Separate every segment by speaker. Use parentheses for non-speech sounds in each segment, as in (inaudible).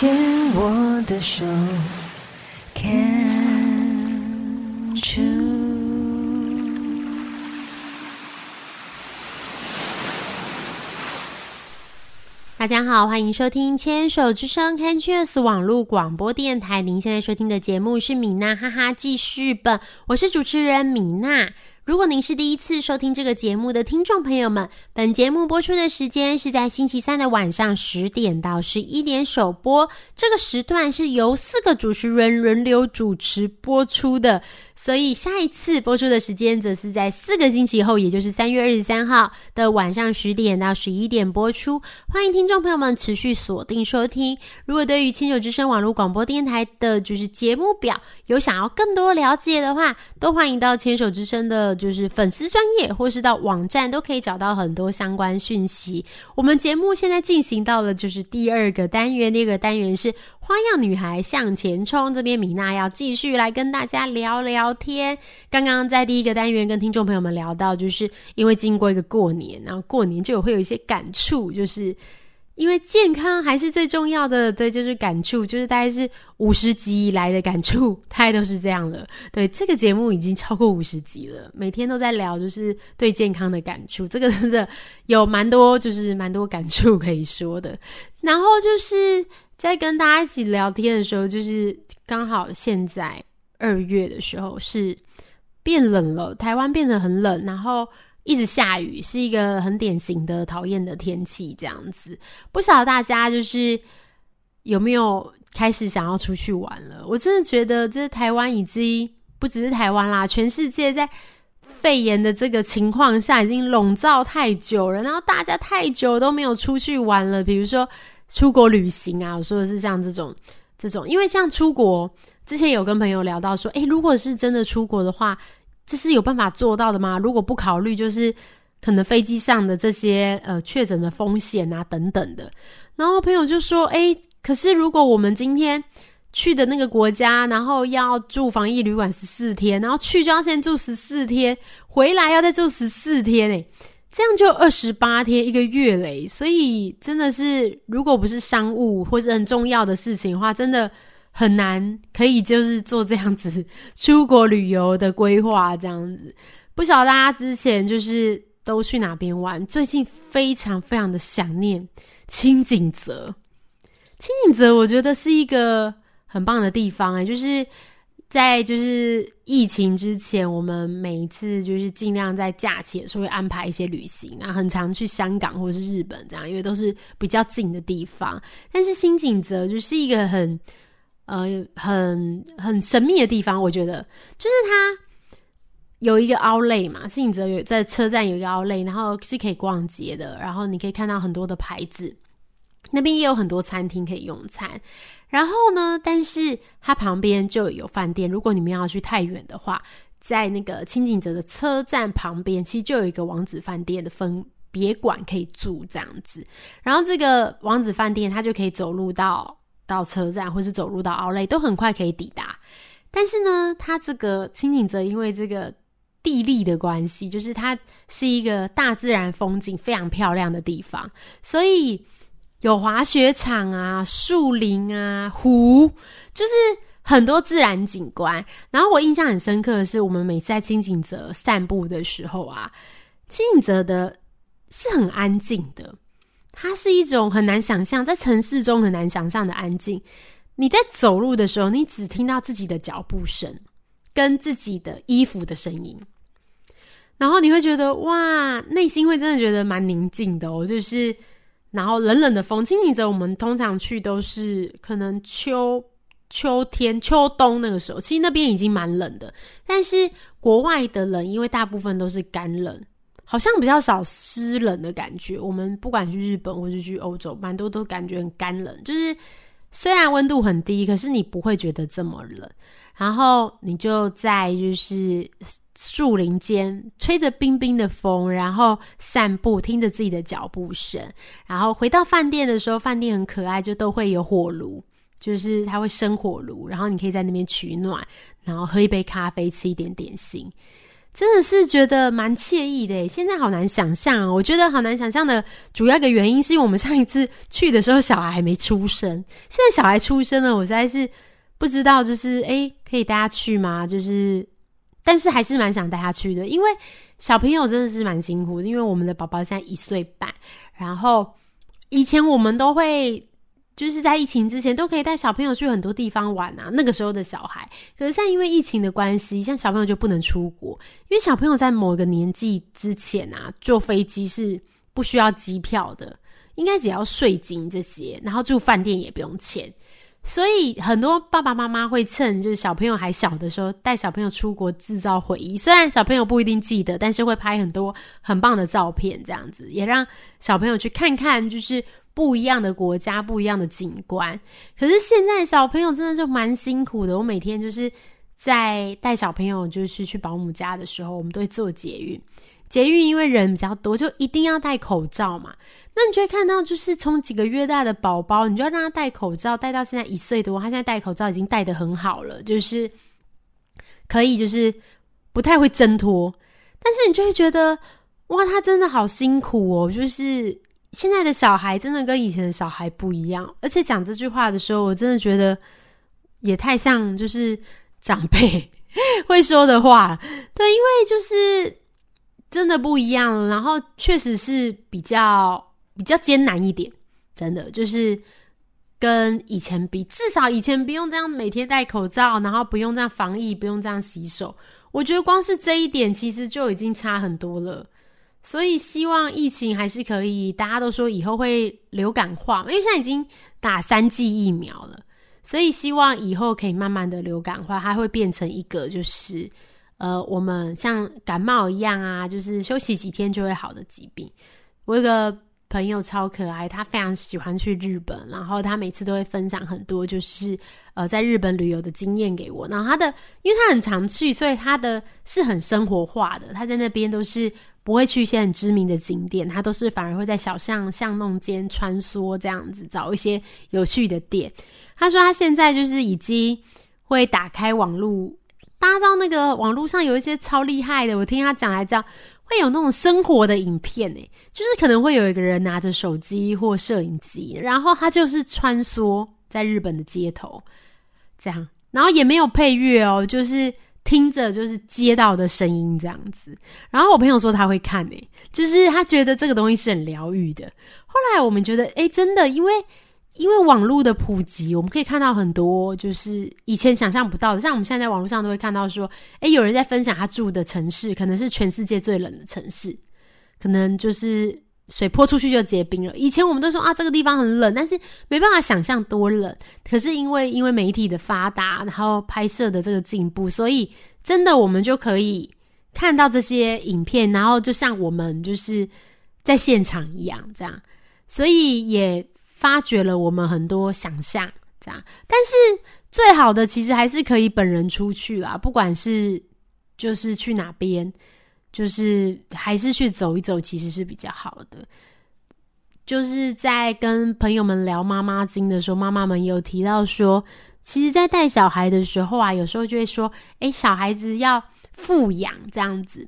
Speaker 1: 牵我的手，Can't you？。
Speaker 2: 大家好，欢迎收听牵手之声 Canchus 网络广播电台。您现在收听的节目是米娜哈哈记事本，我是主持人米娜。如果您是第一次收听这个节目的听众朋友们，本节目播出的时间是在星期三的晚上十点到十一点首播，这个时段是由四个主持人轮流主持播出的。所以下一次播出的时间则是在四个星期后，也就是三月二十三号的晚上十点到十一点播出。欢迎听众朋友们持续锁定收听。如果对于亲手之声网络广播电台的就是节目表有想要更多了解的话，都欢迎到牵手之声的就是粉丝专业，或是到网站都可以找到很多相关讯息。我们节目现在进行到了就是第二个单元，第二个单元是花样女孩向前冲。这边米娜要继续来跟大家聊聊天。刚刚在第一个单元跟听众朋友们聊到，就是因为经过一个过年，然后过年就会有一些感触，就是因为健康还是最重要的。对，就是感触，就是大概是五十集以来的感触，大概都是这样了。对，这个节目已经超过五十集了，每天都在聊，就是对健康的感触。这个真的有蛮多，就是蛮多感触可以说的。然后就是在跟大家一起聊天的时候，就是刚好现在二月的时候是变冷了，台湾变得很冷，然后一直下雨，是一个很典型的讨厌的天气。这样子，不晓得大家就是有没有开始想要出去玩了？我真的觉得这台湾已经不只是台湾啦，全世界在肺炎的这个情况下已经笼罩太久了，然后大家太久都没有出去玩了。比如说出国旅行啊，我说的是像这种这种，因为像出国之前有跟朋友聊到说，诶，如果是真的出国的话，这是有办法做到的吗？如果不考虑就是可能飞机上的这些呃确诊的风险啊等等的，然后朋友就说，诶，可是如果我们今天去的那个国家，然后要住防疫旅馆十四天，然后去就要先住十四天，回来要再住十四天，诶，这样就二十八天一个月嘞。所以真的是，如果不是商务或者很重要的事情的话，真的很难可以就是做这样子 (laughs) 出国旅游的规划。这样子，不晓得大家之前就是都去哪边玩？最近非常非常的想念清景泽。清景泽我觉得是一个很棒的地方哎、就是在就是疫情之前，我们每一次就是尽量在假期的时候会安排一些旅行，然后很常去香港或者是日本这样，因为都是比较近的地方。但是新景泽就是一个很呃很很神秘的地方，我觉得就是它有一个凹类嘛，新景泽有在车站有一个凹类然后是可以逛街的，然后你可以看到很多的牌子。那边也有很多餐厅可以用餐，然后呢，但是它旁边就有饭店。如果你们要去太远的话，在那个清景泽的车站旁边，其实就有一个王子饭店的分别馆可以住这样子。然后这个王子饭店，它就可以走路到到车站，或是走路到奥莱，都很快可以抵达。但是呢，它这个清景泽因为这个地利的关系，就是它是一个大自然风景非常漂亮的地方，所以。有滑雪场啊、树林啊、湖，就是很多自然景观。然后我印象很深刻的是，我们每次在清景泽散步的时候啊，清景泽的是很安静的，它是一种很难想象，在城市中很难想象的安静。你在走路的时候，你只听到自己的脚步声跟自己的衣服的声音，然后你会觉得哇，内心会真的觉得蛮宁静的哦，就是。然后冷冷的风，清景泽我们通常去都是可能秋秋天、秋冬那个时候，其实那边已经蛮冷的。但是国外的冷，因为大部分都是干冷，好像比较少湿冷的感觉。我们不管去日本或是去欧洲，蛮多都感觉很干冷，就是虽然温度很低，可是你不会觉得这么冷。然后你就在就是树林间吹着冰冰的风，然后散步，听着自己的脚步声。然后回到饭店的时候，饭店很可爱，就都会有火炉，就是它会生火炉，然后你可以在那边取暖，然后喝一杯咖啡，吃一点点心。真的是觉得蛮惬意的。现在好难想象哦，我觉得好难想象的主要一个原因是因为我们上一次去的时候小孩还没出生，现在小孩出生了，我实在是。不知道，就是诶，可以带他去吗？就是，但是还是蛮想带他去的，因为小朋友真的是蛮辛苦的。因为我们的宝宝现在一岁半，然后以前我们都会就是在疫情之前都可以带小朋友去很多地方玩啊。那个时候的小孩，可是现在因为疫情的关系，像小朋友就不能出国，因为小朋友在某一个年纪之前啊，坐飞机是不需要机票的，应该只要税金这些，然后住饭店也不用钱。所以很多爸爸妈妈会趁就是小朋友还小的时候带小朋友出国制造回忆，虽然小朋友不一定记得，但是会拍很多很棒的照片，这样子也让小朋友去看看就是不一样的国家、不一样的景观。可是现在小朋友真的就蛮辛苦的，我每天就是在带小朋友就是去保姆家的时候，我们都会做捷运。捷运因为人比较多，就一定要戴口罩嘛。那你就会看到，就是从几个月大的宝宝，你就要让他戴口罩，戴到现在一岁多，他现在戴口罩已经戴得很好了，就是可以，就是不太会挣脱。但是你就会觉得，哇，他真的好辛苦哦！就是现在的小孩真的跟以前的小孩不一样。而且讲这句话的时候，我真的觉得也太像就是长辈 (laughs) 会说的话。对，因为就是。真的不一样了，然后确实是比较比较艰难一点，真的就是跟以前比，至少以前不用这样每天戴口罩，然后不用这样防疫，不用这样洗手，我觉得光是这一点其实就已经差很多了。所以希望疫情还是可以，大家都说以后会流感化，因为现在已经打三剂疫苗了，所以希望以后可以慢慢的流感化，它会变成一个就是。呃，我们像感冒一样啊，就是休息几天就会好的疾病。我有个朋友超可爱，他非常喜欢去日本，然后他每次都会分享很多就是呃在日本旅游的经验给我。然后他的，因为他很常去，所以他的是很生活化的。他在那边都是不会去一些很知名的景点，他都是反而会在小巷巷弄间穿梭这样子找一些有趣的店。他说他现在就是已经会打开网络。搭到那个网络上有一些超厉害的，我听他讲来讲，会有那种生活的影片诶，就是可能会有一个人拿着手机或摄影机，然后他就是穿梭在日本的街头，这样，然后也没有配乐哦，就是听着就是街道的声音这样子。然后我朋友说他会看诶，就是他觉得这个东西是很疗愈的。后来我们觉得，诶，真的，因为。因为网络的普及，我们可以看到很多就是以前想象不到的，像我们现在在网络上都会看到说，诶，有人在分享他住的城市，可能是全世界最冷的城市，可能就是水泼出去就结冰了。以前我们都说啊，这个地方很冷，但是没办法想象多冷。可是因为因为媒体的发达，然后拍摄的这个进步，所以真的我们就可以看到这些影片，然后就像我们就是在现场一样，这样，所以也。发掘了我们很多想象，这样，但是最好的其实还是可以本人出去啦，不管是就是去哪边，就是还是去走一走，其实是比较好的。就是在跟朋友们聊妈妈经的时候，妈妈们有提到说，其实，在带小孩的时候啊，有时候就会说，哎，小孩子要富养这样子。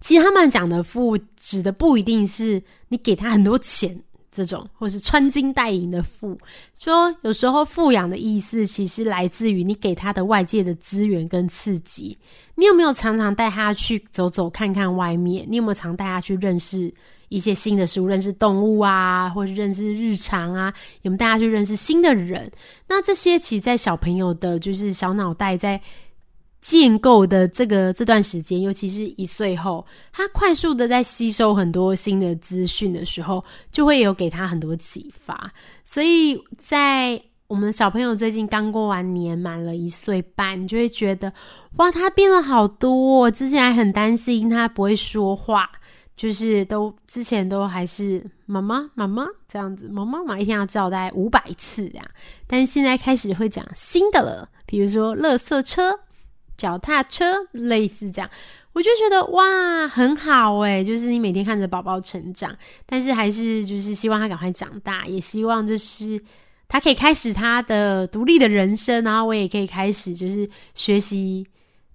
Speaker 2: 其实他们讲的富，指的不一定是你给他很多钱。这种，或是穿金戴银的富，说有时候富养的意思，其实来自于你给他的外界的资源跟刺激。你有没有常常带他去走走看看外面？你有没有常带他去认识一些新的事物，认识动物啊，或是认识日常啊？有没有带他去认识新的人？那这些其实，在小朋友的，就是小脑袋在。建构的这个这段时间，尤其是一岁后，他快速的在吸收很多新的资讯的时候，就会有给他很多启发。所以在我们小朋友最近刚过完年，满了一岁半，就会觉得哇，他变了好多。之前还很担心他不会说话，就是都之前都还是妈妈妈妈这样子，妈妈嘛一天要叫大概五百次这样，但是现在开始会讲新的了，比如说垃圾车、脚踏车，类似这样，我就觉得哇很好诶，就是你每天看着宝宝成长，但是还是就是希望他赶快长大，也希望就是他可以开始他的独立的人生，然后我也可以开始就是学习。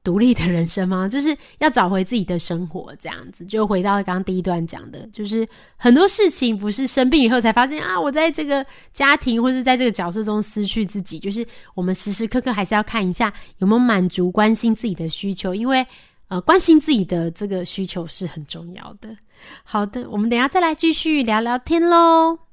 Speaker 2: 独立的人生吗？(laughs) 就是要找回自己的生活，这样子就回到刚刚第一段讲的，就是很多事情不是生病以后才发现啊，我在这个家庭或是在这个角色中失去自己，就是我们时时刻刻还是要看一下有没有满足、关心自己的需求，因为呃，关心自己的这个需求是很重要的。好的，我们等下再来继续聊聊天喽。